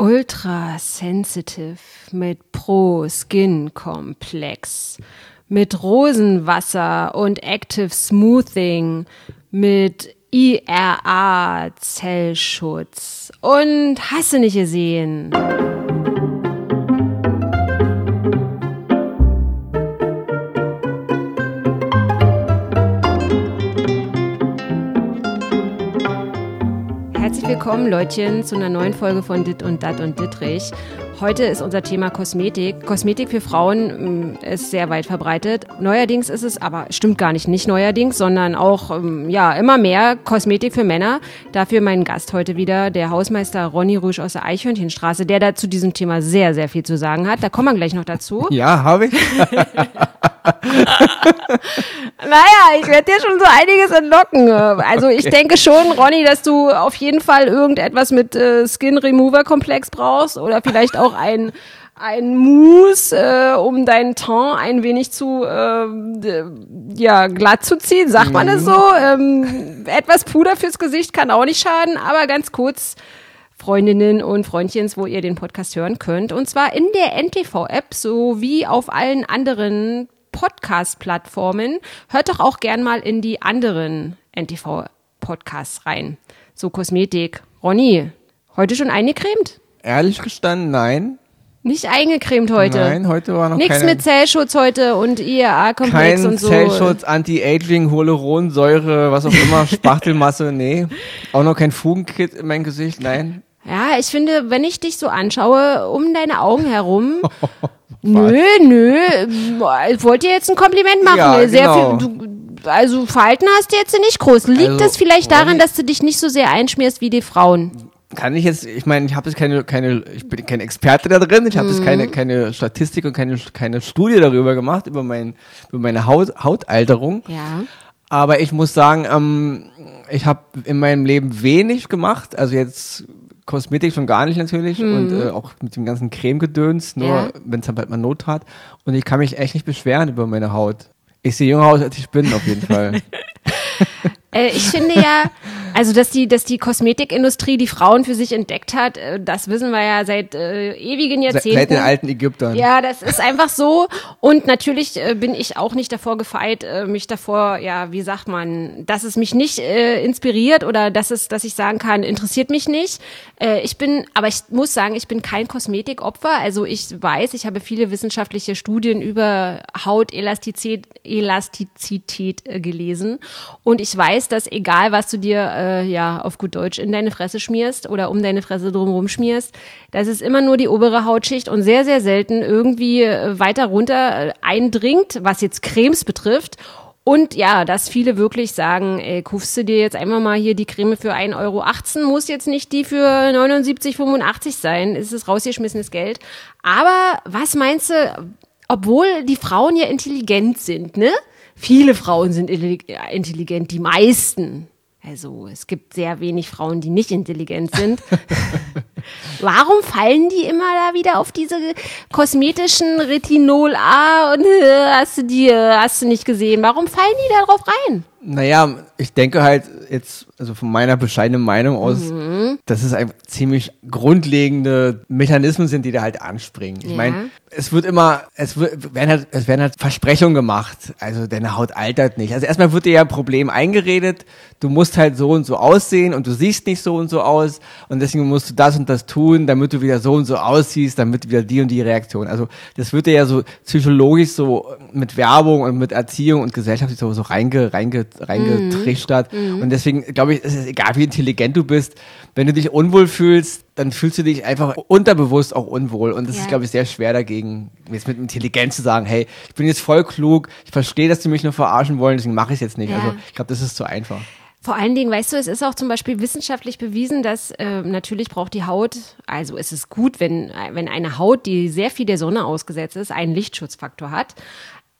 Ultra Sensitive mit Pro Skin Komplex, mit Rosenwasser und Active Smoothing, mit IRA Zellschutz und hast du nicht gesehen. Willkommen, Leutchen, zu einer neuen Folge von Dit und Dat und Dittrich. Heute ist unser Thema Kosmetik. Kosmetik für Frauen mm, ist sehr weit verbreitet. Neuerdings ist es, aber stimmt gar nicht, nicht neuerdings, sondern auch ähm, ja immer mehr Kosmetik für Männer. Dafür mein Gast heute wieder, der Hausmeister Ronny Rüsch aus der Eichhörnchenstraße, der da zu diesem Thema sehr, sehr viel zu sagen hat. Da kommen wir gleich noch dazu. Ja, habe ich. Naja, ich werde dir schon so einiges entlocken. Also ich denke schon, Ronny, dass du auf jeden Fall irgendetwas mit äh, Skin Remover Komplex brauchst oder vielleicht auch ein ein Mousse, äh, um deinen Teint ein wenig zu äh, ja glatt zu ziehen, sagt man es so. Ähm, etwas Puder fürs Gesicht kann auch nicht schaden, aber ganz kurz Freundinnen und Freundchens, wo ihr den Podcast hören könnt. Und zwar in der NTV-App sowie auf allen anderen Podcast-Plattformen. Hört doch auch gern mal in die anderen NTV-Podcasts rein. So Kosmetik. Ronny, heute schon eingecremt? Ehrlich gestanden, nein. Nicht eingecremt heute. Nein, heute war noch Nichts mit Zellschutz heute und IAA-Komplex kein und so. Zellschutz, Anti-Aging, Hyaluronsäure, was auch immer, Spachtelmasse, nee. Auch noch kein Fugenkit in mein Gesicht, nein. Ja, ich finde, wenn ich dich so anschaue, um deine Augen herum, nö, nö, ich wollte dir jetzt ein Kompliment machen. Ja, Sehr genau. viel, du, also Falten hast du jetzt nicht groß. Liegt Also, das vielleicht daran, dass du dich nicht so sehr einschmierst wie die Frauen? Kann ich jetzt, ich meine, ich habe jetzt keine, keine, ich bin kein Experte da drin, ich habe jetzt Mhm. keine, keine Statistik und keine, keine Studie darüber gemacht, über, mein, über meine Haut, Hautalterung. Ja. Aber ich muss sagen, ähm, ich habe in meinem Leben wenig gemacht. Also jetzt Kosmetik schon gar nicht natürlich und äh, auch mit dem ganzen Cremegedöns, nur Mhm. Ja. wenn es halt mal Not hat. Und ich kann mich echt nicht beschweren über meine Haut. Ich sehe jünger aus, als ich bin, auf jeden Fall. Äh, ich finde ja, also dass die, dass die Kosmetikindustrie die Frauen für sich entdeckt hat, äh, das wissen wir ja seit äh, ewigen Jahrzehnten. seit den alten Ägyptern. Ja, das ist einfach so. Und natürlich äh, bin ich auch nicht davor gefeit, äh, mich davor, ja, wie sagt man, dass es mich nicht äh, inspiriert oder dass es, dass ich sagen kann, interessiert mich nicht. Äh, ich bin, aber ich muss sagen, ich bin kein Kosmetikopfer. Also ich weiß, ich habe viele wissenschaftliche Studien über Hautelastizität Elastizität äh, gelesen. Und ich weiß, dass egal, was du dir äh, ja auf gut Deutsch in deine Fresse schmierst oder um deine Fresse drumherum schmierst, dass es immer nur die obere Hautschicht und sehr, sehr selten irgendwie äh, weiter runter äh, eindringt, was jetzt Cremes betrifft. Und ja, dass viele wirklich sagen, ey, kaufst du dir jetzt einfach mal hier die Creme für 1,18 Euro, muss jetzt nicht die für 79,85 sein, ist es rausgeschmissenes Geld. Aber was meinst du, obwohl die Frauen ja intelligent sind, ne? Viele Frauen sind intelli- intelligent, die meisten. Also es gibt sehr wenig Frauen, die nicht intelligent sind. Warum fallen die immer da wieder auf diese kosmetischen Retinol A und äh, hast du die, hast du nicht gesehen? Warum fallen die da drauf rein? Naja, ich denke halt jetzt, also von meiner bescheidenen Meinung aus, Mhm. dass es einfach ziemlich grundlegende Mechanismen sind, die da halt anspringen. Ich Ja. meine, es wird immer, es wird, werden halt, es werden halt Versprechungen gemacht. Also deine Haut altert nicht. Also erstmal wird dir ja ein Problem eingeredet. Du musst halt so und so aussehen und du siehst nicht so und so aus und deswegen musst du das und das tun, damit du wieder so und so aussiehst, damit wieder die und die Reaktion. Also das wird dir ja so psychologisch so mit Werbung und mit Erziehung und Gesellschaft so, so reinge, reinge, reingetrichtert. Und deswegen glaube ich, es ist egal, wie intelligent du bist, wenn du dich unwohl fühlst, dann fühlst du dich einfach unterbewusst auch unwohl. Und das Ja. ist, glaube ich, sehr schwer dagegen, jetzt mit Intelligenz zu sagen, hey, ich bin jetzt voll klug, ich verstehe, dass die mich nur verarschen wollen, deswegen mache ich es jetzt nicht. Ja. Also ich glaube, das ist zu einfach. Vor allen Dingen, weißt du, es ist auch zum Beispiel wissenschaftlich bewiesen, dass äh, natürlich braucht die Haut, also es ist gut, wenn, wenn eine Haut, die sehr viel der Sonne ausgesetzt ist, einen Lichtschutzfaktor hat.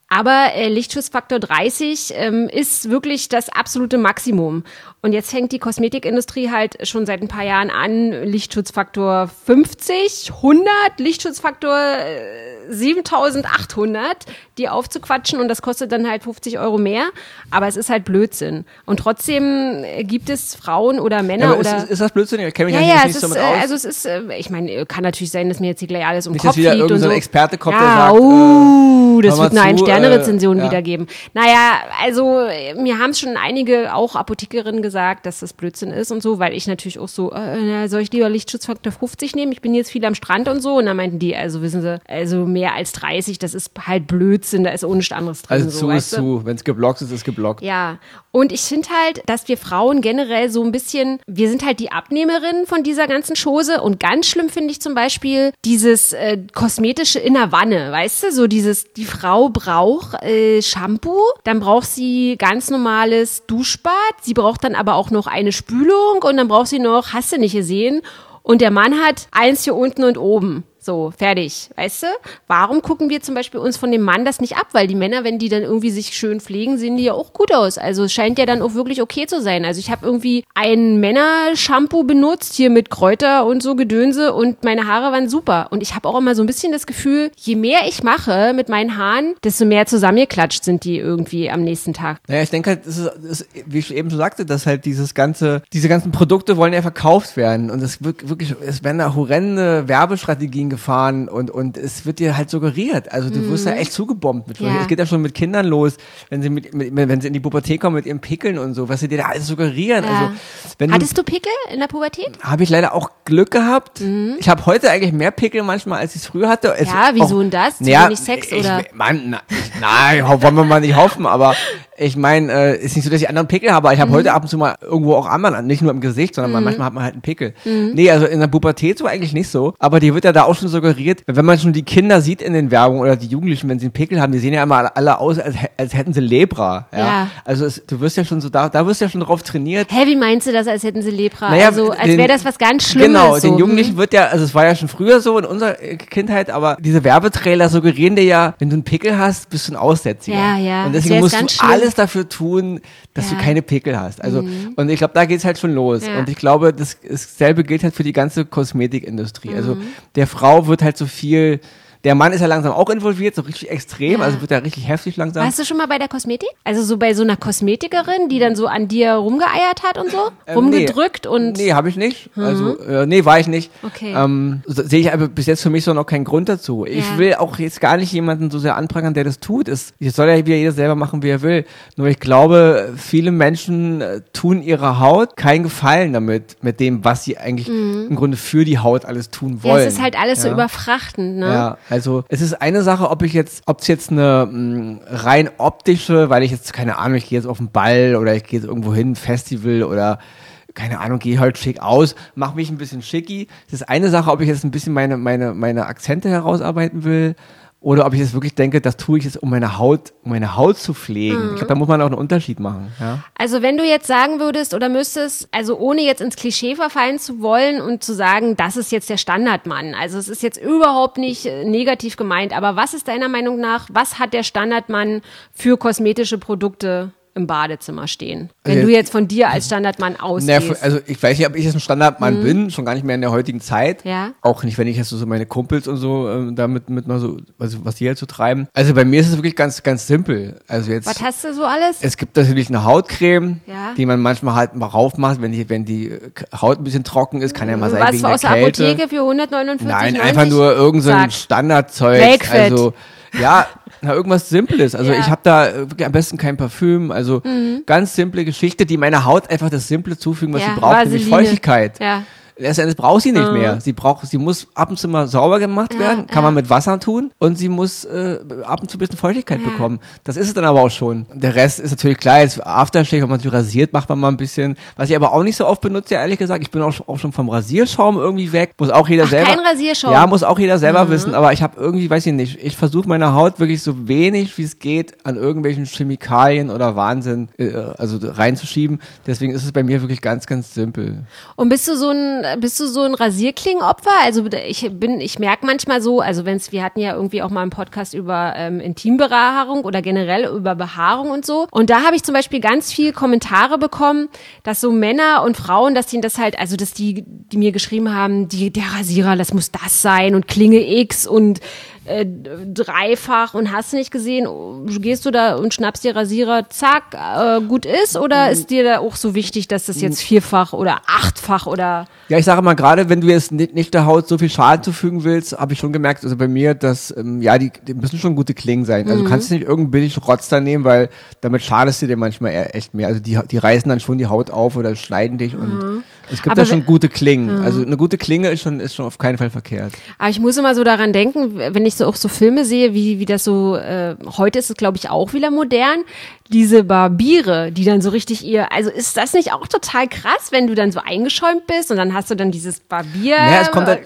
Aber äh, Lichtschutzfaktor 30 ähm, ist wirklich das absolute Maximum. Und jetzt fängt die Kosmetikindustrie halt schon seit ein paar Jahren an, Lichtschutzfaktor 50, 100, Lichtschutzfaktor äh, 7800, die aufzuquatschen und das kostet dann halt 50 Euro mehr. Aber es ist halt Blödsinn. Und trotzdem äh, gibt es Frauen oder Männer Ja, aber oder. ist, ist das Blödsinn? Ich kenne mich ja, ja, nicht es so ist, mit äh, aus. also es ist, äh, ich meine, kann natürlich sein, dass mir jetzt hier gleich alles um Nicht, Kopf dass wieder fliegt und so. Experte kommt, ja, der sagt, uh, das wird eine Ein-Sterne-Rezension äh, ja. wieder geben. Naja, also äh, mir haben schon einige, auch Apothekerinnen gesagt, dass das Blödsinn ist und so, weil ich natürlich auch so, äh, soll ich lieber Lichtschutzfaktor 50 nehmen? Ich bin jetzt viel am Strand und so. Und dann meinten die, also wissen sie, also mehr als 30, das ist halt Blödsinn, da ist ohne anderes drin. Also so, zu ist zu. Wenn es geblockt ist, ist geblockt. Ja, und ich finde halt, dass wir Frauen generell so ein bisschen, wir sind halt die Abnehmerinnen von dieser ganzen Chose und ganz schlimm finde ich zum Beispiel dieses äh, kosmetische in der Wanne, weißt du, so dieses, die Frau braucht äh, Shampoo, dann braucht sie ganz normales Duschbad, sie braucht dann aber auch noch eine Spülung und dann braucht sie noch, hast du nicht gesehen, und der Mann hat eins hier unten und oben. So, fertig. Weißt du? Warum gucken wir zum Beispiel uns von dem Mann das nicht ab? Weil die Männer, wenn die dann irgendwie sich schön pflegen, sehen die ja auch gut aus. Also es scheint ja dann auch wirklich okay zu sein. Also ich habe irgendwie ein Männershampoo benutzt, hier mit Kräuter und so Gedönse und meine Haare waren super. Und ich habe auch immer so ein bisschen das Gefühl, je mehr ich mache mit meinen Haaren, desto mehr zusammengeklatscht sind die irgendwie am nächsten Tag. Naja, ich denke halt, das ist, das ist, wie ich eben schon sagte, dass halt dieses ganze, diese ganzen Produkte wollen ja verkauft werden und es wirklich, es werden da horrende Werbestrategien gefahren und, und es wird dir halt suggeriert. Also du wirst ja echt zugebombt mit. Mhm. Ja. Es geht ja schon mit Kindern los, wenn sie mit, mit, wenn sie in die Pubertät kommen mit ihren Pickeln und so, was sie dir da alles suggerieren. Ja. Also, wenn du, Hattest du Pickel in der Pubertät? habe ich leider auch Glück gehabt. Ich habe heute eigentlich mehr Pickel manchmal, als ich es früher hatte. Es Mhm. Ja, wieso auch- denn das? Zu Naja, wenig Sex, ich, oder? Mann, na, nein, wollen wir mal nicht hoffen, aber ich meine, äh, ist nicht so, dass ich anderen Pickel habe, aber Mhm. ich habe heute ab und zu mal irgendwo auch anderen, nicht nur im Gesicht, sondern mal manchmal hat man halt einen Pickel. Mhm. Nee, also in der Pubertät so eigentlich nicht so, aber die wird ja da auch schon suggeriert, wenn man schon die Kinder sieht in den Werbungen oder die Jugendlichen, wenn sie einen Pickel haben, die sehen ja immer alle- aus, als, als hätten sie Lepra. Ja. Ja. Also es, du wirst ja schon so, da, da wirst du ja schon drauf trainiert. Hä, wie meinst du das, als hätten sie Lepra? Naja, also, als wäre das was ganz Schlimmes. Genau, so. den hm? Jugendlichen wird ja, also es war ja schon früher so in unserer Kindheit, aber diese Werbetrailer suggerieren dir ja, wenn du einen Pickel hast, bist du ein Aussätziger. Ja, ja, Und deswegen musst du schlimm. alles dafür tun, dass Ja. Mhm. du keine Pickel hast. Also, und ich glaube, da geht's halt schon los. Ja. Und ich glaube, das, dasselbe gilt halt für die ganze Kosmetikindustrie. Also, Mhm. der Frau wird halt so viel, der Mann ist ja langsam auch involviert, so richtig extrem, Ja. also wird er richtig heftig langsam. Warst du schon mal bei der Kosmetik? Also so bei so einer Kosmetikerin, die dann so an dir rumgeeiert hat und so? Ähm, Rumgedrückt und. Nee, habe ich nicht. Also, äh, nee, war ich nicht. Okay. Ähm, so- Sehe ich aber bis jetzt für mich so noch keinen Grund dazu. Ich Ja. will auch jetzt gar nicht jemanden so sehr anprangern, der das tut. Es es soll ja wieder jeder selber machen, wie er will. Nur ich glaube, viele Menschen äh, tun ihrer Haut keinen Gefallen damit, mit dem, was sie eigentlich im Grunde für die Haut alles tun Mhm. ja, wollen. es ist halt alles so Ja. überfrachtend, ne? Ja, also es ist eine Sache, ob ich jetzt, ob es jetzt eine mh, rein optische, weil ich jetzt, keine Ahnung, ich gehe jetzt auf einen Ball oder ich gehe jetzt irgendwo hin, Festival oder keine Ahnung, gehe halt schick aus, mache mich ein bisschen schicki. Es ist eine Sache, ob ich jetzt ein bisschen meine, meine, meine Akzente herausarbeiten will. Oder ob ich jetzt wirklich denke, das tue ich jetzt, um meine Haut, um meine Haut zu pflegen. Ich glaube, da muss man auch einen Unterschied machen. Ja? Also wenn du jetzt sagen würdest oder müsstest, also ohne jetzt ins Klischee verfallen zu wollen und zu sagen, das ist jetzt der Standardmann. Also es ist jetzt überhaupt nicht äh, negativ gemeint, aber was ist deiner Meinung nach, was hat der Standardmann für kosmetische Produkte im Badezimmer stehen? Wenn Also du jetzt von dir als Standardmann ausgehst. für- also ich weiß nicht, ob ich jetzt ein Standardmann bin, schon gar nicht mehr in der heutigen Zeit. Mhm. Ja. Auch nicht, wenn ich jetzt so meine Kumpels und so ähm, damit mit mal so, also was die halt so treiben. Also bei mir ist es wirklich ganz, ganz simpel. Also jetzt. was hast du so alles? Es gibt natürlich eine Hautcreme, Ja. die man manchmal halt mal raufmacht, wenn die, wenn die äh, Haut ein bisschen trocken ist, kann ja mal sein was wegen der aus der Kälte. Apotheke für 149 Nein, einfach nur irgend so. Standardzeug. Wakefit. Also ja, na, irgendwas Simples. Also Ja. ich habe da äh, am besten kein Parfüm. Also Mhm. ganz simple Geschichte, die meiner Haut einfach das Simple zufügen, was Ja, sie braucht, nämlich Vaseline. Feuchtigkeit. Ja. Letztendlich braucht sie nicht mehr. Sie braucht, sie muss ab und zu mal sauber gemacht werden, kann man mit Wasser tun und sie muss äh, ab und zu ein bisschen Feuchtigkeit bekommen. Das ist es dann aber auch schon. Der Rest ist natürlich klar, jetzt Aftershave, wenn man sich rasiert, macht man mal ein bisschen. Was ich aber auch nicht so oft benutze, ehrlich gesagt, ich bin auch, schon- auch schon vom Rasierschaum irgendwie weg. Muss auch jeder Ach, selber. kein Rasierschaum? Ja, muss auch jeder selber Mhm. wissen, aber ich habe irgendwie, weiß ich nicht, ich versuche meine Haut wirklich so wenig wie es geht an irgendwelchen Chemikalien oder Wahnsinn äh, also reinzuschieben. Deswegen ist es bei mir wirklich ganz, ganz simpel. Und bist du so ein bist du so ein Rasierklingenopfer? Also ich bin, ich merke manchmal so, also wenn es, wir hatten ja irgendwie auch mal einen Podcast über ähm, Intimbehaarung oder generell über Behaarung und so. Und da habe ich zum Beispiel ganz viel Kommentare bekommen, dass so Männer und Frauen, dass die das halt, also dass die, die mir geschrieben haben, die, der Rasierer, das muss das sein und Klinge X und äh, dreifach und hast nicht gesehen, gehst du da und schnappst dir Rasierer, zack, äh, gut ist? Oder ist dir da auch so wichtig, dass das jetzt vierfach oder achtfach oder ja, ich sage mal, gerade wenn du jetzt nicht, nicht der Haut so viel Schaden zufügen willst, habe ich schon gemerkt, also bei mir, dass, ähm, ja, die, die müssen schon gute Klingen sein. Also mhm. du kannst nicht irgendeinen billig Rotz da nehmen, weil damit schadest du dir manchmal echt mehr. Also die, die reißen dann schon die Haut auf oder schneiden dich mhm. und es gibt aber da schon gute Klingen. Mhm. Also eine gute Klinge ist schon, ist schon auf keinen Fall verkehrt. Aber ich muss immer so daran denken, wenn ich so auch so Filme sehe, wie, wie das so, äh, heute ist es glaube ich auch wieder modern, diese Barbiere, die dann so richtig ihr, also ist das nicht auch total krass, wenn du dann so eingeschäumt bist und dann hast du dann dieses Barbier. Ja, es kommt halt,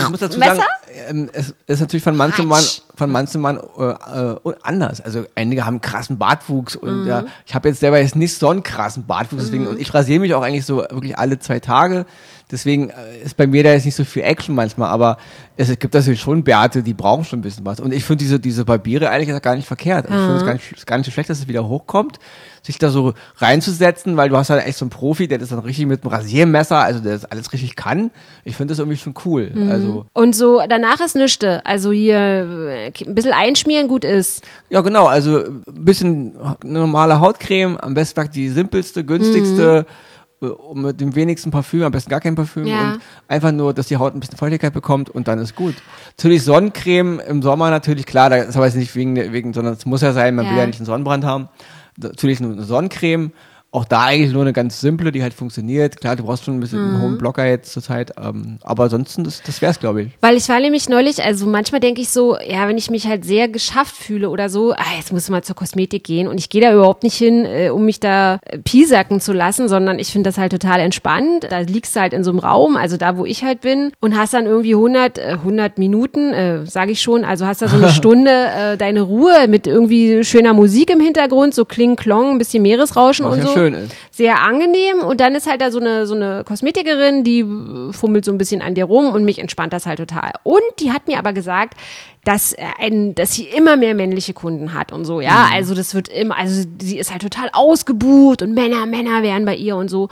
ich muss dazu Messer? sagen, ähm, es ist natürlich von Mann zu Mann, von Mann zu Mann äh, äh, anders. Also einige haben krassen Bartwuchs und mhm. ja, ich habe jetzt selber jetzt nicht so einen krassen Bartwuchs, deswegen, mhm. und ich rasiere mich auch eigentlich so wirklich alle zwei Tage. Deswegen äh, ist bei mir da jetzt nicht so viel Action manchmal, aber es gibt natürlich schon Bärte, die brauchen schon ein bisschen was. Und ich finde diese, diese Barbiere eigentlich gar nicht verkehrt. Also ich finde es gar nicht, gar nicht so schlecht, dass es wieder hochkommt, sich da so reinzusetzen, weil du hast halt echt so einen Profi, der das dann richtig mit einem Rasiermesser, also der das alles richtig kann. Ich finde das irgendwie schon cool. Mhm. Also Und so danach ist nichts. Also hier äh, ein bisschen einschmieren gut ist. Ja, genau. Also ein bisschen normale Hautcreme, am besten die simpelste, günstigste. Mhm mit dem wenigsten Parfüm, am besten gar kein Parfüm ja. und einfach nur, dass die Haut ein bisschen Feuchtigkeit bekommt und dann ist gut. Natürlich Sonnencreme im Sommer natürlich, klar, das ist aber nicht wegen, wegen sondern es muss ja sein, man ja. will ja nicht einen Sonnenbrand haben. Natürlich nur eine Sonnencreme auch da eigentlich nur eine ganz simple, die halt funktioniert. Klar, du brauchst schon ein bisschen mhm. einen hohen Blocker jetzt zur Zeit, ähm, aber ansonsten, das, das wäre es, glaube ich. Weil ich war nämlich neulich, also manchmal denke ich so, ja, wenn ich mich halt sehr geschafft fühle oder so, ah, jetzt muss ich mal zur Kosmetik gehen und ich gehe da überhaupt nicht hin, äh, um mich da äh, piesacken zu lassen, sondern ich finde das halt total entspannt. Da liegst du halt in so einem Raum, also da, wo ich halt bin und hast dann irgendwie 100, äh, 100 Minuten, äh, sage ich schon, also hast da so eine Stunde äh, deine Ruhe mit irgendwie schöner Musik im Hintergrund, so Kling, Klong, ein bisschen Meeresrauschen und so schön ist. Sehr angenehm. Und dann ist halt da so eine, so eine Kosmetikerin, die fummelt so ein bisschen an dir rum und mich entspannt das halt total. Und die hat mir aber gesagt, dass, ein, dass sie immer mehr männliche Kunden hat und so, ja. Mhm. Also das wird immer, also sie ist halt total ausgebucht und Männer, Männer wären bei ihr und so.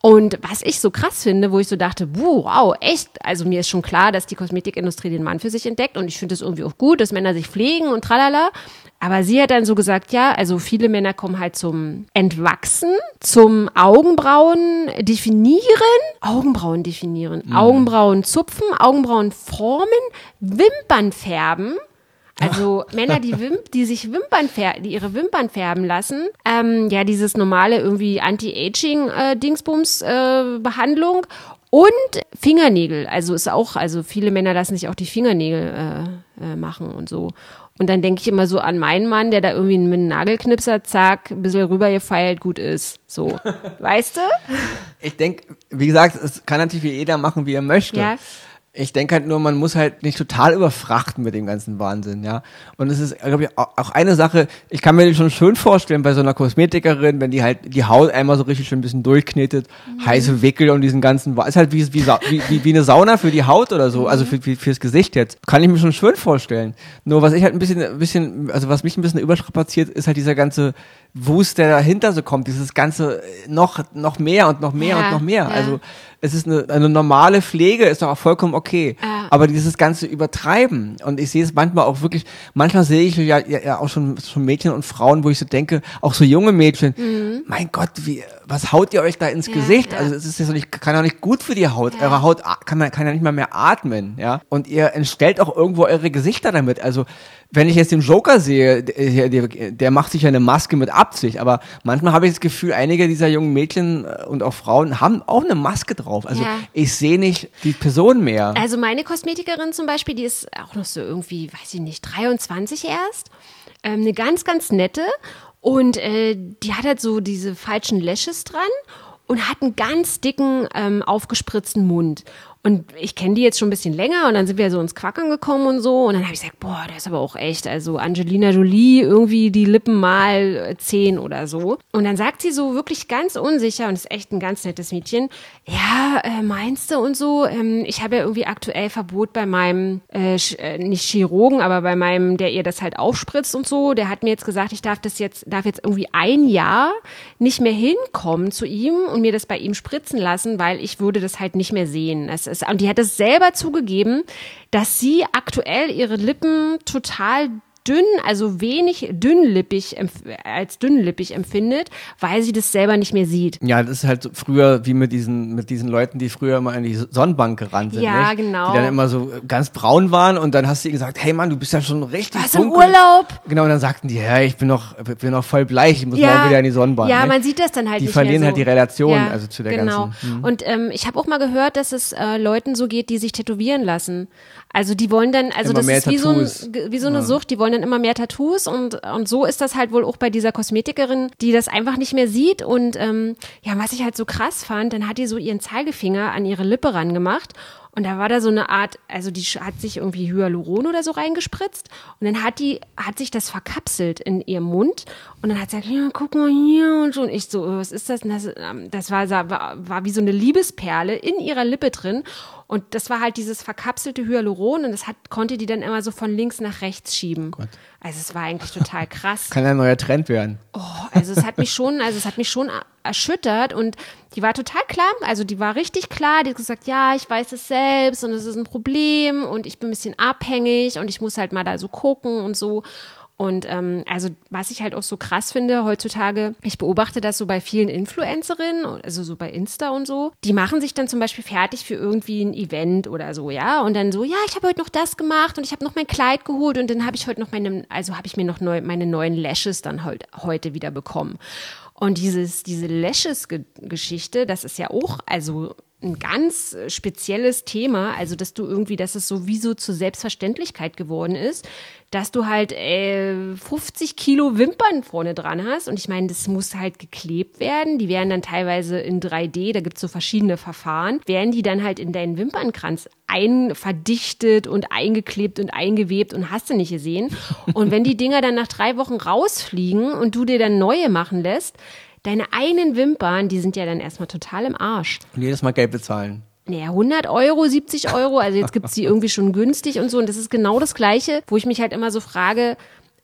Und was ich so krass finde, wo ich so dachte, wow, echt, also mir ist schon klar, dass die Kosmetikindustrie den Mann für sich entdeckt und ich finde es irgendwie auch gut, dass Männer sich pflegen und tralala. Aber sie hat dann so gesagt, ja, also viele Männer kommen halt zum Entwachsen, zum Augenbrauen definieren, Augenbrauen definieren, mhm. Augenbrauen zupfen, Augenbrauen formen, Wimpern färben. Also Männer, die, Wimp die sich Wimpern färben, die ihre Wimpern färben lassen, ähm, ja, dieses normale irgendwie Anti-Aging-Dingsbums-Behandlung äh, und Fingernägel. Also ist auch, also viele Männer lassen sich auch die Fingernägel äh, äh, machen und so. Und dann denke ich immer so an meinen Mann, der da irgendwie mit einem Nagelknipser, zack, ein bisschen rübergefeilt, gut ist. So. weißt du? Ich denke, wie gesagt, es kann natürlich jeder machen, wie er möchte. Ja. Ich denke halt nur, man muss halt nicht total überfrachten mit dem ganzen Wahnsinn, ja. Und es ist, glaube ich, auch eine Sache, ich kann mir schon schön vorstellen bei so einer Kosmetikerin, wenn die halt die Haut einmal so richtig schön ein bisschen durchknetet, mhm. heiße Wickel und diesen ganzen, ist halt wie, wie, wie, wie eine Sauna für die Haut oder so, also mhm. für, für, fürs Gesicht jetzt. Kann ich mir schon schön vorstellen. Nur was ich halt ein bisschen, ein bisschen, also was mich ein bisschen überstrapaziert, ist halt dieser ganze Wust, der dahinter so kommt, dieses ganze noch, noch mehr und noch mehr ja, und noch mehr. Ja. Also, es ist eine, eine normale Pflege, ist doch auch vollkommen okay. Ah. Aber dieses ganze Übertreiben, und ich sehe es manchmal auch wirklich, manchmal sehe ich ja, ja, ja auch schon, schon Mädchen und Frauen, wo ich so denke, auch so junge Mädchen, mhm. mein Gott, wie, was haut ihr euch da ins ja, Gesicht? Ja. Also es ist ja so nicht, kann ja nicht gut für die Haut. Ja. Eure Haut kann, kann ja nicht mal mehr atmen, ja. Und ihr entstellt auch irgendwo eure Gesichter damit. Also wenn ich jetzt den Joker sehe, der, der, der macht sich ja eine Maske mit Absicht, aber manchmal habe ich das Gefühl, einige dieser jungen Mädchen äh, und auch Frauen haben auch eine Maske drauf. Also ja. ich sehe nicht die Person mehr. Also meine Kosmetikerin zum Beispiel, die ist auch noch so irgendwie, weiß ich nicht, 23 erst. Ähm, eine ganz, ganz nette. Und äh, die hat halt so diese falschen Lashes dran und hat einen ganz dicken, ähm, aufgespritzten Mund. Und ich kenne die jetzt schon ein bisschen länger und dann sind wir so ins Quackern gekommen und so. Und dann habe ich gesagt, boah, der ist aber auch echt. Also Angelina Jolie, irgendwie die Lippen mal zehn oder so. Und dann sagt sie so wirklich ganz unsicher und ist echt ein ganz nettes Mädchen. Ja, äh, meinst du und so? Ähm, ich habe ja irgendwie aktuell Verbot bei meinem, äh, äh, nicht Chirurgen, aber bei meinem, der ihr das halt aufspritzt und so. Der hat mir jetzt gesagt, ich darf das jetzt, darf jetzt irgendwie ein Jahr nicht mehr hinkommen zu ihm und mir das bei ihm spritzen lassen, weil ich würde das halt nicht mehr sehen. Es ist, und die hat es selber zugegeben, dass sie aktuell ihre Lippen total dünn, also wenig dünnlippig als dünnlippig empfindet, weil sie das selber nicht mehr sieht. Ja, das ist halt früher wie mit diesen mit diesen Leuten, die früher immer in die Sonnenbank gerannt sind, ja, nicht? genau, die dann immer so ganz braun waren und dann hast du ihr gesagt, hey Mann, du bist ja schon richtig Was im dunkel. Urlaub? Genau, und dann sagten die, ja, ich bin noch bin noch voll bleich, ich muss Ja. morgen wieder in die Sonnenbank. Ja, ne? man sieht das dann halt die nicht verlieren mehr halt so. die Relation, Ja, also zu der genau. ganzen. hm. Und ähm, ich habe auch mal gehört, dass es äh, Leuten so geht, die sich tätowieren lassen. Also die wollen dann, also Immer das ist wie so, ein, wie so eine Sucht, die wollen dann immer mehr Tattoos und, und so ist das halt wohl auch bei dieser Kosmetikerin, die das einfach nicht mehr sieht. Und ähm, ja, was ich halt so krass fand, dann hat die so ihren Zeigefinger an ihre Lippe rangemacht und da war da so eine Art, also die hat sich irgendwie Hyaluron oder so reingespritzt und dann hat die, hat sich das verkapselt in ihrem Mund und dann hat sie gesagt, ja, guck mal hier und so. Und ich so, was ist das? Und das, ähm, das war, war, war wie so eine Liebesperle in ihrer Lippe drin. Und das war halt dieses verkapselte Hyaluron und das hat, konnte die dann immer so von links nach rechts schieben. Also es war eigentlich total krass. Kann ein neuer Trend werden. Oh, also es hat mich schon, also es hat mich schon er- erschüttert und die war total klar, also die war richtig klar, die hat gesagt, ja, ich weiß es selbst und es ist ein Problem und ich bin ein bisschen abhängig und ich muss halt mal da so gucken und so. Und ähm, also was ich halt auch so krass finde heutzutage, ich beobachte das so bei vielen Influencerinnen, also so bei Insta und so, die machen sich dann zum Beispiel fertig für irgendwie ein Event oder so, ja, und dann so, ja, ich habe heute noch das gemacht und ich habe noch mein Kleid geholt und dann habe ich heute noch meine, also habe ich mir noch neu, meine neuen Lashes dann halt heute wieder bekommen. Und dieses, diese Lashes-Geschichte, das ist ja auch, also ein ganz äh, spezielles Thema, also dass du irgendwie, dass es sowieso zur Selbstverständlichkeit geworden ist, dass du halt äh, 50 Kilo Wimpern vorne dran hast. Und ich meine, das muss halt geklebt werden. Die werden dann teilweise in 3D, da gibt's so verschiedene Verfahren, werden die dann halt in deinen Wimpernkranz einverdichtet und eingeklebt und eingewebt und hast du nicht gesehen. Und wenn die Dinger dann nach drei Wochen rausfliegen und du dir dann neue machen lässt, deine eigenen Wimpern, die sind ja dann erstmal total im Arsch. Und jedes Mal Geld bezahlen. Naja, 100 Euro, 70 Euro, also jetzt gibt's die irgendwie schon günstig und so. Und das ist genau das Gleiche, wo ich mich halt immer so frage,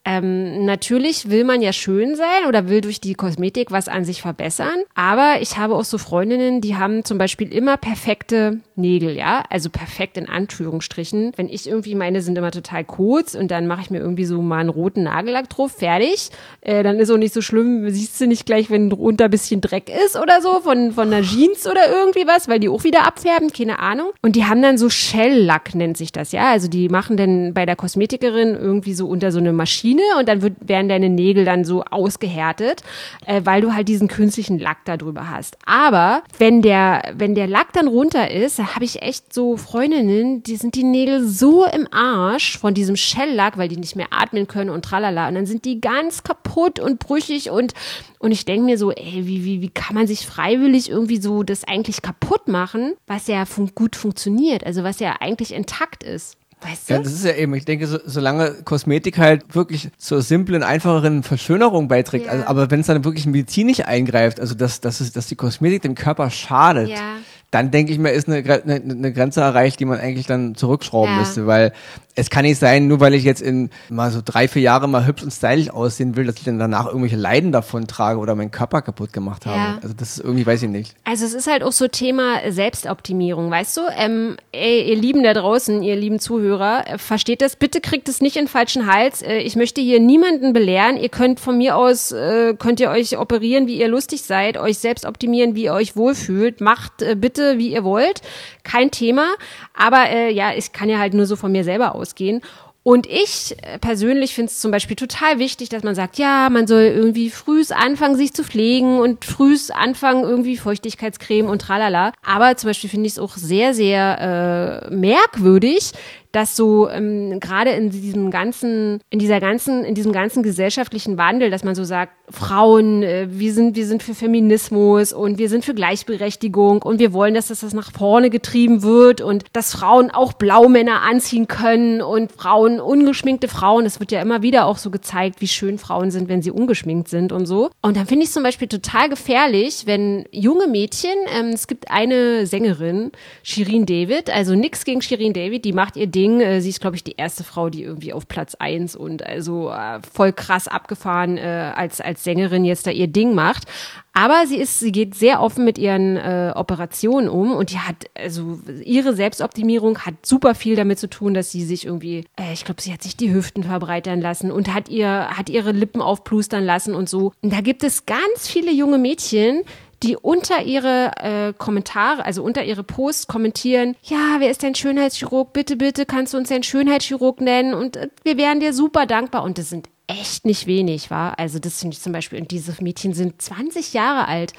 ähm, natürlich will man ja schön sein oder will durch die Kosmetik was an sich verbessern. Aber ich habe auch so Freundinnen, die haben zum Beispiel immer perfekte Nägel, ja, also perfekt in Anführungsstrichen. Wenn ich irgendwie meine sind immer total kurz und dann mache ich mir irgendwie so mal einen roten Nagellack drauf, fertig. Äh, dann ist auch nicht so schlimm, siehst du nicht gleich, wenn drunter ein bisschen Dreck ist oder so von von einer Jeans oder irgendwie was, weil die auch wieder abfärben, keine Ahnung. Und die haben dann so Shell-Lack nennt sich das, ja. Also die machen dann bei der Kosmetikerin irgendwie so unter so eine Maschine und dann wird, werden deine Nägel dann so ausgehärtet, äh, weil du halt diesen künstlichen Lack da drüber hast. Aber wenn der, wenn der Lack dann runter ist, da habe ich echt so Freundinnen, die sind die Nägel so im Arsch von diesem Shell-Lack, weil die nicht mehr atmen können und tralala. Und dann sind die ganz kaputt und brüchig und, und ich denke mir so, ey, wie, wie, wie kann man sich freiwillig irgendwie so das eigentlich kaputt machen, was ja fun gut funktioniert, also was ja eigentlich intakt ist. Weißt du? Ja, das ist ja eben, ich denke, so, solange Kosmetik halt wirklich zur simplen, einfacheren Verschönerung beiträgt, Ja. also, aber wenn es dann wirklich medizinisch eingreift, also dass, dass, es, dass die Kosmetik dem Körper schadet, Ja. Dann denke ich mir, ist eine, eine, eine Grenze erreicht, die man eigentlich dann zurückschrauben Ja. müsste, weil es kann nicht sein, nur weil ich jetzt in mal so drei, vier Jahre mal hübsch und stylisch aussehen will, dass ich dann danach irgendwelche Leiden davon trage oder meinen Körper kaputt gemacht habe. Ja. Also das ist irgendwie, weiß ich nicht. Also es ist halt auch so Thema Selbstoptimierung, weißt du? Ähm, ey, ihr Lieben da draußen, ihr lieben Zuhörer, äh, versteht das? Bitte kriegt es nicht in den falschen Hals. Äh, ich möchte hier niemanden belehren. Ihr könnt von mir aus, äh, könnt ihr euch operieren, wie ihr lustig seid, euch selbst optimieren, wie ihr euch wohlfühlt. Macht äh, bitte, wie ihr wollt. Kein Thema. Aber äh, ja, ich kann ja halt nur so von mir selber ausgehen. Und ich äh, persönlich finde es zum Beispiel total wichtig, dass man sagt, ja, man soll irgendwie frühs anfangen, sich zu pflegen und frühs anfangen, irgendwie Feuchtigkeitscreme und tralala. Aber zum Beispiel finde ich es auch sehr, sehr äh, merkwürdig, dass so ähm, gerade in diesem ganzen, in dieser ganzen, in diesem ganzen gesellschaftlichen Wandel, dass man so sagt, Frauen, äh, wir sind, wir sind für Feminismus und wir sind für Gleichberechtigung und wir wollen, dass das, das nach vorne getrieben wird und dass Frauen auch Blaumänner anziehen können und Frauen, ungeschminkte Frauen, es wird ja immer wieder auch so gezeigt, wie schön Frauen sind, wenn sie ungeschminkt sind und so. Und dann finde ich zum Beispiel total gefährlich, wenn junge Mädchen, ähm, es gibt eine Sängerin, Shirin David, also nix gegen Shirin David, die macht ihr Ding, äh, sie ist, glaube ich, die erste Frau, die irgendwie auf Platz eins und also äh, voll krass abgefahren äh, als, als Sängerin jetzt da ihr Ding macht. Aber sie ist, sie geht sehr offen mit ihren äh, Operationen um und die hat, also ihre Selbstoptimierung hat super viel damit zu tun, dass sie sich irgendwie, äh, ich glaube, sie hat sich die Hüften verbreitern lassen und hat ihr, hat ihre Lippen aufplustern lassen und so. Und da gibt es ganz viele junge Mädchen, die unter ihre äh, Kommentare, also unter ihre Posts kommentieren, ja, wer ist dein Schönheitschirurg? Bitte, bitte kannst du uns deinen Schönheitschirurg nennen und äh, wir wären dir super dankbar. Und das sind echt nicht wenig, war. Also das finde ich zum Beispiel, und diese Mädchen sind 20 Jahre alt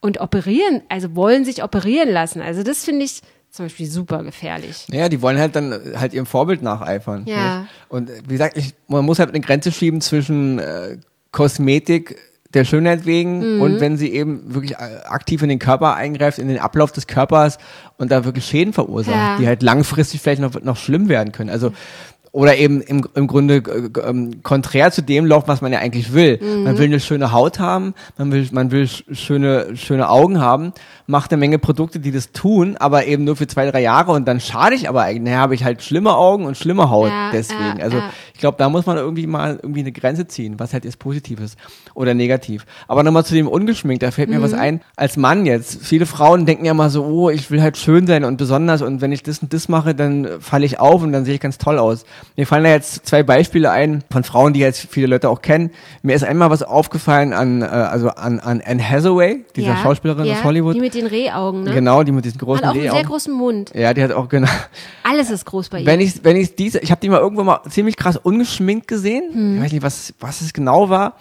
und operieren, also wollen sich operieren lassen. Also das finde ich zum Beispiel super gefährlich. Ja, die wollen halt dann äh, halt ihrem Vorbild nacheifern. Ja. Nicht? Und äh, wie gesagt, ich, man muss halt eine Grenze schieben zwischen äh, Kosmetik der Schönheit wegen Mhm. und wenn sie eben wirklich äh, aktiv in den Körper eingreift, in den Ablauf des Körpers und da wirklich Schäden verursacht, Ja. die halt langfristig vielleicht noch, noch schlimm werden können. Also oder eben im, im Grunde äh, ähm, konträr zu dem laufen, was man ja eigentlich will. Mhm. Man will eine schöne Haut haben, man will, man will sch- schöne, schöne Augen haben, macht eine Menge Produkte, die das tun, aber eben nur für zwei, drei Jahre und dann schade ich aber eigentlich, naja, habe ich halt schlimme Augen und schlimme Haut Ja, deswegen. ja, also ja. ich glaube, da muss man irgendwie mal irgendwie eine Grenze ziehen, was halt jetzt positiv ist oder negativ. Aber nochmal zu dem ungeschminkt, da fällt mir Mhm. was ein, als Mann jetzt. Viele Frauen denken ja mal so, oh, ich will halt schön sein und besonders und wenn ich das und das mache, dann falle ich auf und dann sehe ich ganz toll aus. Mir fallen da jetzt zwei Beispiele ein von Frauen, die jetzt viele Leute auch kennen. Mir ist einmal was aufgefallen an, äh, also an, an Anne Hathaway, dieser ja, Schauspielerin ja, aus Hollywood. Die mit den Rehaugen, ne? Genau, die mit diesen Hat großen auch einen sehr Rehaugen. großen Mund. Ja, die hat auch genau. Alles ist groß bei ihr. Wenn ich, wenn ich diese, ich habe die mal irgendwo mal ziemlich krass ungeschminkt gesehen. Hm. Ich weiß nicht, was, was es genau war.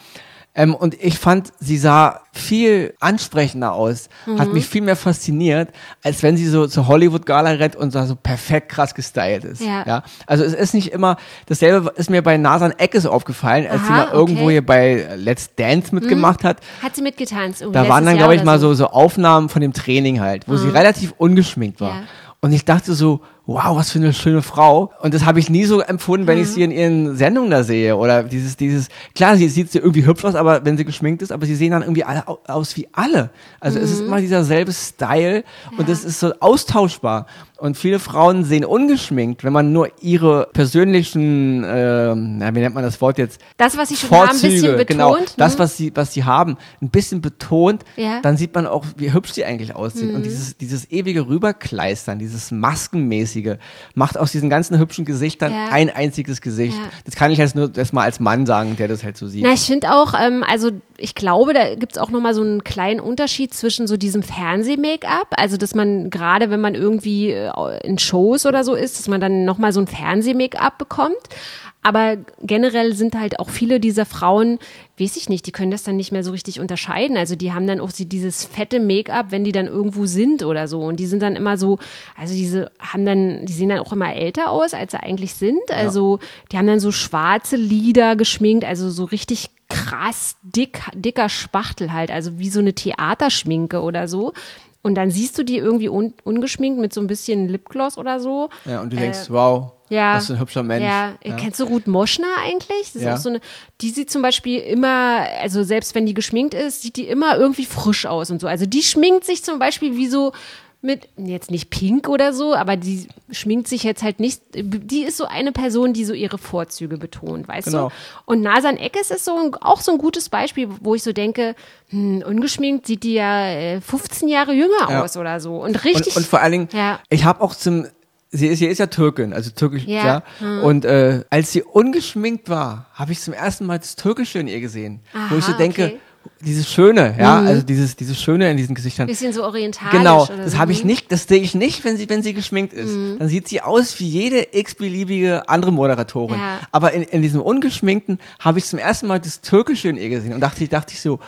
Ähm, und ich fand, sie sah viel ansprechender aus, hat Mhm. mich viel mehr fasziniert, als wenn sie so zur Hollywood-Gala rennt und so, perfekt krass gestylt ist. Ja. Also es ist nicht immer, dasselbe ist mir bei Nasan Eckes aufgefallen, als sie Aha, mal irgendwo okay. hier bei Let's Dance mitgemacht hat. Hat sie mitgetanzt. irgendwie Da waren dann, glaube ich, mal so, so Aufnahmen von dem Training halt, wo sie relativ ungeschminkt war. Ja. Und ich dachte so, wow, was für eine schöne Frau. Und das habe ich nie so empfunden, wenn ich sie in ihren Sendungen da sehe. Oder dieses, dieses, klar, sie sieht irgendwie hübsch aus, aber wenn sie geschminkt ist, aber sie sehen dann irgendwie alle au- aus wie alle. Also es ist immer dieser selbe Style und es ist so austauschbar. Und viele Frauen sehen ungeschminkt, wenn man nur ihre persönlichen, na, wie nennt man das Wort jetzt? Das, was sie schon haben, ein bisschen Vorzüge, betont. genau, das, hm? was sie, was sie haben, ein bisschen betont, Ja. dann sieht man auch, wie hübsch sie eigentlich aussehen. Mhm. Und dieses, dieses ewige Rüberkleistern, dieses Maskenmäßige, macht aus diesen ganzen hübschen Gesichtern Ja. ein einziges Gesicht. Ja. Das kann ich jetzt nur erstmal als Mann sagen, der das halt so sieht. Na, ich finde auch, ähm, also ich glaube, da gibt es auch nochmal so einen kleinen Unterschied zwischen so diesem Fernseh-Make-up, also dass man gerade, wenn man irgendwie äh, in Shows oder so ist, dass man dann nochmal so ein Fernseh-Make-up bekommt. Aber generell sind halt auch viele dieser Frauen, weiß ich nicht, die können das dann nicht mehr so richtig unterscheiden. Also die haben dann auch sie dieses fette Make-up, wenn die dann irgendwo sind oder so. Und die sind dann immer so, also diese haben dann, die sehen dann auch immer älter aus, als sie eigentlich sind. Also die haben dann so schwarze Lider geschminkt, also so richtig krass dick, dicker Spachtel halt, also wie so eine Theaterschminke oder so. Und dann siehst du die irgendwie un ungeschminkt mit so ein bisschen Lipgloss oder so. Ja, und du denkst, wow, Äh, ja. was für ein hübscher Mensch. Ja, kennst du Ruth Moschner eigentlich? Das ist Ja. auch so eine, die sieht zum Beispiel immer, also selbst wenn die geschminkt ist, sieht die immer irgendwie frisch aus und so. Also die schminkt sich zum Beispiel wie so mit, jetzt nicht pink oder so, aber die schminkt sich jetzt halt nicht, die ist so eine Person, die so ihre Vorzüge betont, weißt Genau. du? Und Nasan Eckes ist so ein, auch so ein gutes Beispiel, wo ich so denke, hm, ungeschminkt sieht die ja äh, 15 Jahre jünger Ja. aus oder so. Und richtig. Und, und vor allen Dingen, Ja. ich habe auch zum, sie ist, sie ist ja Türkin, also türkisch, ja. Ja, hm. Und äh, als sie ungeschminkt war, habe ich zum ersten Mal das Türkische in ihr gesehen. wo ich so Aha, denke, okay. Dieses Schöne, ja, also dieses, dieses Schöne in diesen Gesichtern. bisschen so orientalisch. Genau, das so. habe ich Hm. nicht, das sehe ich nicht, wenn sie, wenn sie geschminkt ist. Dann sieht sie aus wie jede x-beliebige andere Moderatorin. Ja. Aber in, in diesem ungeschminkten habe ich zum ersten Mal das Türkische in ihr gesehen und dachte, dachte ich so,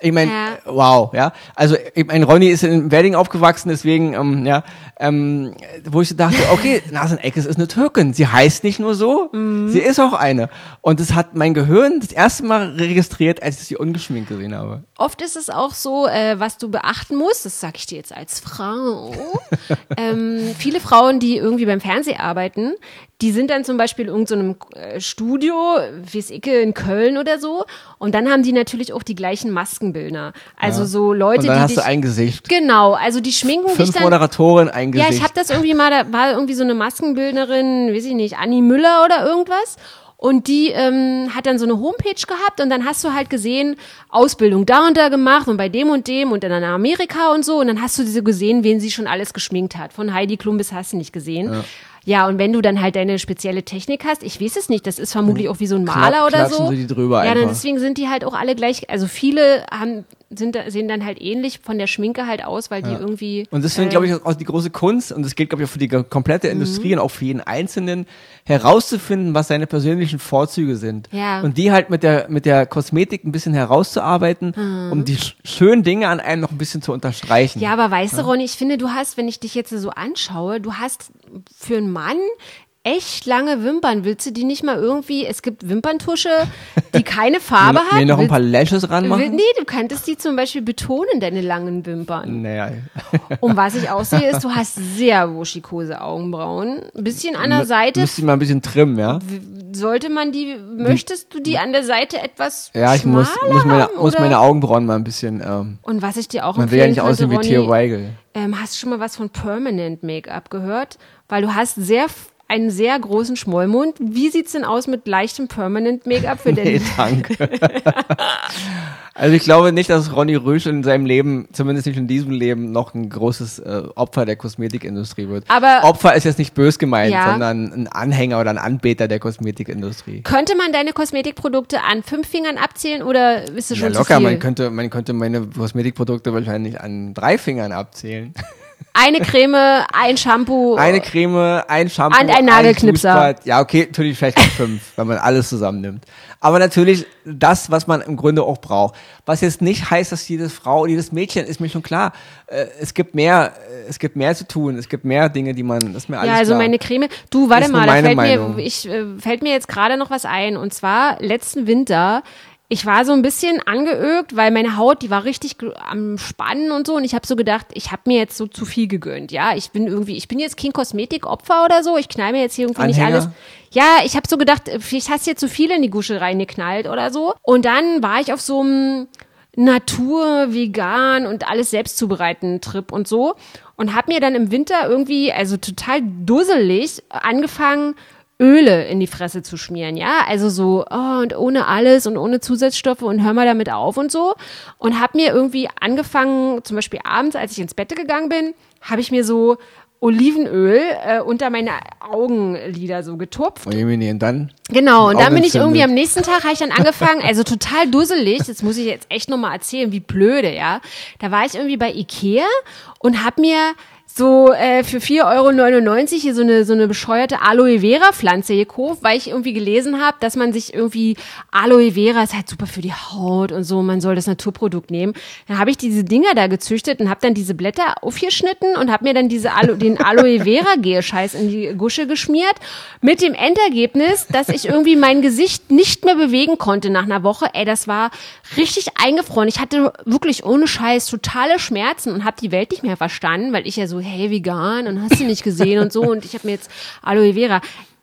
Ich meine, Ja. wow, ja. Also ich mein, Ronny ist in Wedding aufgewachsen, deswegen, ähm, ja, ähm, wo ich so dachte, okay, Nasen Eckes ist eine Türkin. Sie heißt nicht nur so, Mhm. sie ist auch eine. Und das hat mein Gehirn das erste Mal registriert, als ich sie ungeschminkt gesehen habe. Oft ist es auch so, äh, was du beachten musst, das sage ich dir jetzt als Frau. ähm, viele Frauen, die irgendwie beim Fernsehen arbeiten, die sind dann zum Beispiel in irgendeinem äh, Studio, wie es Icke in Köln oder so, und dann haben die natürlich auch die gleichen Maskenbildner. Also so Leute, Und dann die hast dich, du ein Gesicht. genau, also die schminken dich Fünf dann Moderatoren, ein ja, Gesicht. ich habe das irgendwie mal, da war irgendwie so eine Maskenbildnerin, weiß ich nicht, Annie Müller oder irgendwas. Und die ähm, hat dann so eine Homepage gehabt und dann hast du halt gesehen, Ausbildung da und da gemacht und bei dem und dem und dann in Amerika und so. Und dann hast du diese gesehen, wen sie schon alles geschminkt hat. Von Heidi Klum bis hast du nicht gesehen. Ja. Und wenn du dann halt deine spezielle Technik hast, ich weiß es nicht, das ist vermutlich auch wie so ein Maler oder so. sie die drüber ja, dann einfach. deswegen sind die halt auch alle gleich, also viele haben, sind, sehen dann halt ähnlich von der Schminke halt aus, weil die irgendwie. Und das finde äh, glaube ich, auch die große Kunst, und das gilt, glaube ich, auch für die komplette Mhm. Industrie und auch für jeden Einzelnen, herauszufinden, was seine persönlichen Vorzüge sind. Ja. Und die halt mit der, mit der Kosmetik ein bisschen herauszuarbeiten, um die sch schönen Dinge an einem noch ein bisschen zu unterstreichen. Mhm. Ja, aber weißt du, Ronny, ich finde, du hast, wenn ich dich jetzt so anschaue, du hast für einen Mann echt lange Wimpern. Willst du die nicht mal irgendwie, es gibt Wimperntusche, die keine Farbe hat. mir noch ein paar Lashes Will, ranmachen? nee, du könntest die zum Beispiel betonen, deine langen Wimpern. Naja. Und was ich auch sehe, ist, du hast sehr wuschikose Augenbrauen. Ein bisschen an der Seite. Müsste ich mal ein bisschen trimmen, ja? Sollte man die, möchtest du die an der Seite etwas Ja, ich muss, muss, meine, haben, muss meine Augenbrauen mal ein bisschen, ähm, Und was ich dir auch man will ja nicht aussehen wie Theo Weigel. Ähm, hast du schon mal was von Permanent Make-up gehört? Weil du hast sehr einen sehr großen Schmollmund. Wie sieht's denn aus mit leichtem Permanent Make-up für den? Nee, danke. also ich glaube nicht, dass Ronny Rösch in seinem Leben, zumindest nicht in diesem Leben, noch ein großes äh, Opfer der Kosmetikindustrie wird. Aber- Opfer ist jetzt nicht bös gemeint, Ja. sondern ein Anhänger oder ein Anbeter der Kosmetikindustrie. Könnte man deine Kosmetikprodukte an fünf Fingern abzählen oder ist es Ja, schon locker, zu viel? man könnte, man könnte meine Kosmetikprodukte wahrscheinlich an drei Fingern abzählen. Eine Creme, ein Shampoo. Eine Creme, ein Shampoo, Und ein Nagelknipser. Fußbad. Ja, okay, natürlich vielleicht auch fünf, wenn man alles zusammennimmt. Aber natürlich das, was man im Grunde auch braucht. Was jetzt nicht heißt, dass jede Frau, jedes Mädchen, ist mir schon klar. Äh, es gibt mehr, äh, es gibt mehr zu tun. Es gibt mehr Dinge, die man, das mir alles ja, also klar. meine Creme. Du, warte Ist mal, da fällt Meinung. mir, ich, äh, fällt mir jetzt gerade noch was ein. Und zwar letzten Winter. Ich war so ein bisschen angeögt, weil meine Haut, die war richtig am Spannen und so. Und ich habe so gedacht, ich habe mir jetzt so zu viel gegönnt. Ja, ich bin irgendwie, ich bin jetzt kein Kosmetikopfer oder so. Ich knall mir jetzt hier irgendwie nicht Anhänger? alles. Ja, ich habe so gedacht, vielleicht hast du jetzt zu viel in die Gusche reingeknallt oder so. Und dann war ich auf so einem Natur, vegan und alles selbst zubereiten Trip und so. Und habe mir dann im Winter irgendwie, also total dusselig, angefangen, Öle in die Fresse zu schmieren, ja, also so oh, und ohne alles und ohne Zusatzstoffe und hör mal damit auf und so und habe mir irgendwie angefangen, zum Beispiel abends, als ich ins Bett gegangen bin, habe ich mir so Olivenöl äh, unter meine Augenlider so getupft Oh, und dann? Genau, und dann bin ich irgendwie am nächsten Tag, habe ich dann angefangen, also total dusselig, das muss ich jetzt echt nochmal erzählen, wie blöde, ja. Da war ich irgendwie bei Ikea und hab mir so äh, für 4,99 Euro hier so eine, so eine bescheuerte Aloe Vera Pflanze gekauft, weil ich irgendwie gelesen habe, dass man sich irgendwie Aloe Vera ist halt super für die Haut und so, man soll das Naturprodukt nehmen. Dann habe ich diese Dinger da gezüchtet und habe dann diese Blätter aufgeschnitten und habe mir dann diese Alo den Aloe Vera Gel-Scheiß in die Gusche geschmiert mit dem Endergebnis, dass ich irgendwie mein Gesicht nicht mehr bewegen konnte nach einer Woche. Ey, das war richtig eingefroren. Ich hatte wirklich ohne Scheiß totale Schmerzen und habe die Welt nicht mehr verstanden, weil ich ja so, hey, vegan und hast du nicht gesehen und so und ich habe mir jetzt Aloe Vera.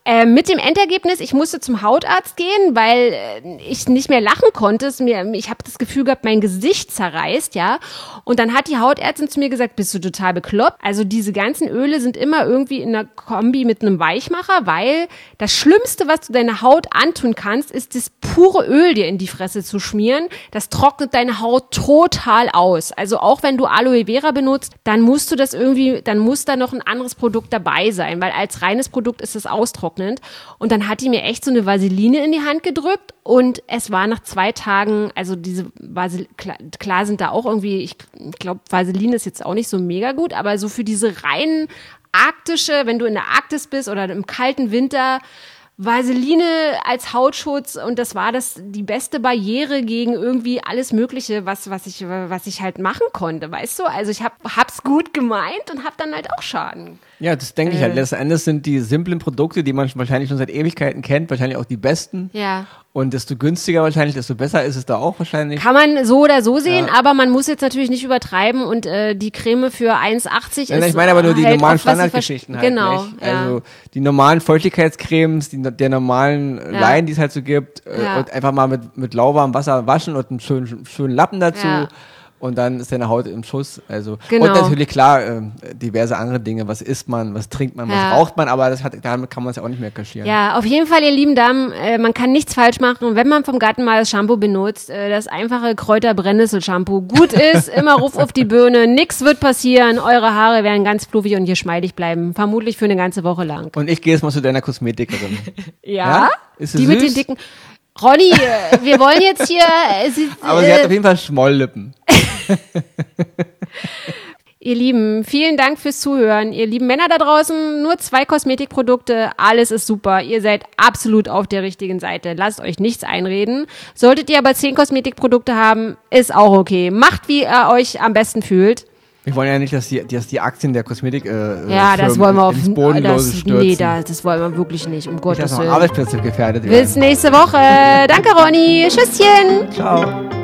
Äh, mit dem Endergebnis, ich musste zum Hautarzt gehen, weil äh, ich nicht mehr lachen konnte. Es Mir, ich habe das Gefühl gehabt, mein Gesicht zerreißt, ja. Und dann hat die Hautärztin zu mir gesagt, bist du total bekloppt? Also diese ganzen Öle sind immer irgendwie in einer Kombi mit einem Weichmacher, weil das Schlimmste, was du deiner Haut antun kannst, ist das pure Öl dir in die Fresse zu schmieren. Das trocknet deine Haut total aus. Also auch wenn du Aloe Vera benutzt, dann musst du das irgendwie, dann muss da noch ein anderes Produkt dabei sein, weil als reines Produkt ist es austrocknend. Und dann hat die mir echt so eine Vaseline in die Hand gedrückt und es war nach zwei Tagen, also diese Vaseline, klar, klar sind da auch irgendwie, ich glaube, Vaseline ist jetzt auch nicht so mega gut, aber so für diese reinen arktische, wenn du in der Arktis bist oder im kalten Winter, Vaseline als Hautschutz und das war das die beste Barriere gegen irgendwie alles Mögliche, was was ich was ich halt machen konnte, weißt du? Also ich hab hab's gut gemeint und hab dann halt auch Schaden. Ja, das denke ich halt. Äh. Letzten Endes sind die simplen Produkte, die man wahrscheinlich schon seit Ewigkeiten kennt, wahrscheinlich auch die besten. Ja. Und desto günstiger wahrscheinlich, desto besser ist es da auch wahrscheinlich. Kann man so oder so sehen, Ja. aber man muss jetzt natürlich nicht übertreiben und äh, die Creme für 1,80 Ja, ist ich meine aber nur die halt normalen Standardgeschichten halt. Genau, nicht? ja. Also die normalen Feuchtigkeitscremes, die, der normalen Ja. Leinen, die es halt so gibt, äh, Ja. und einfach mal mit, mit lauwarmem Wasser waschen und einen schönen, schönen Lappen dazu. Und dann ist deine Haut im Schuss. Also Genau. und natürlich klar ähm, diverse andere Dinge. Was isst man, was trinkt man, was Ja. raucht man, aber das hat, damit kann man es ja auch nicht mehr kaschieren. Ja, auf jeden Fall, ihr lieben Damen, äh, man kann nichts falsch machen, wenn man vom Gatten mal das Shampoo benutzt. Äh, das einfache Kräuter-Brennnessel-Shampoo gut ist, immer Ruf auf die Birne, nix wird passieren, eure Haare werden ganz fluffig und geschmeidig bleiben, vermutlich für eine ganze Woche lang. Und ich gehe jetzt mal zu deiner Kosmetikerin. Ja? Ja? Ist sie die mit süß? den dicken... Ronny, äh, wir wollen jetzt hier... Äh, sie, aber sie äh, hat auf jeden Fall Schmolllippen. Ihr Lieben, vielen Dank fürs Zuhören. Ihr lieben Männer da draußen, nur zwei Kosmetikprodukte, alles ist super. Ihr seid absolut auf der richtigen Seite. Lasst euch nichts einreden. Solltet ihr aber zehn Kosmetikprodukte haben, ist auch okay. Macht, wie ihr euch am besten fühlt. Wir wollen ja nicht, dass die, dass die Aktien der Kosmetik äh, Ja, das wollen wir auf ins Bodenlose das, stürzen. Nee, das, das wollen wir wirklich nicht, um Gottes dass Willen. Arbeitsplätze gefährdet Bis werden. nächste Woche. Danke, Ronny. Tschüsschen. Ciao.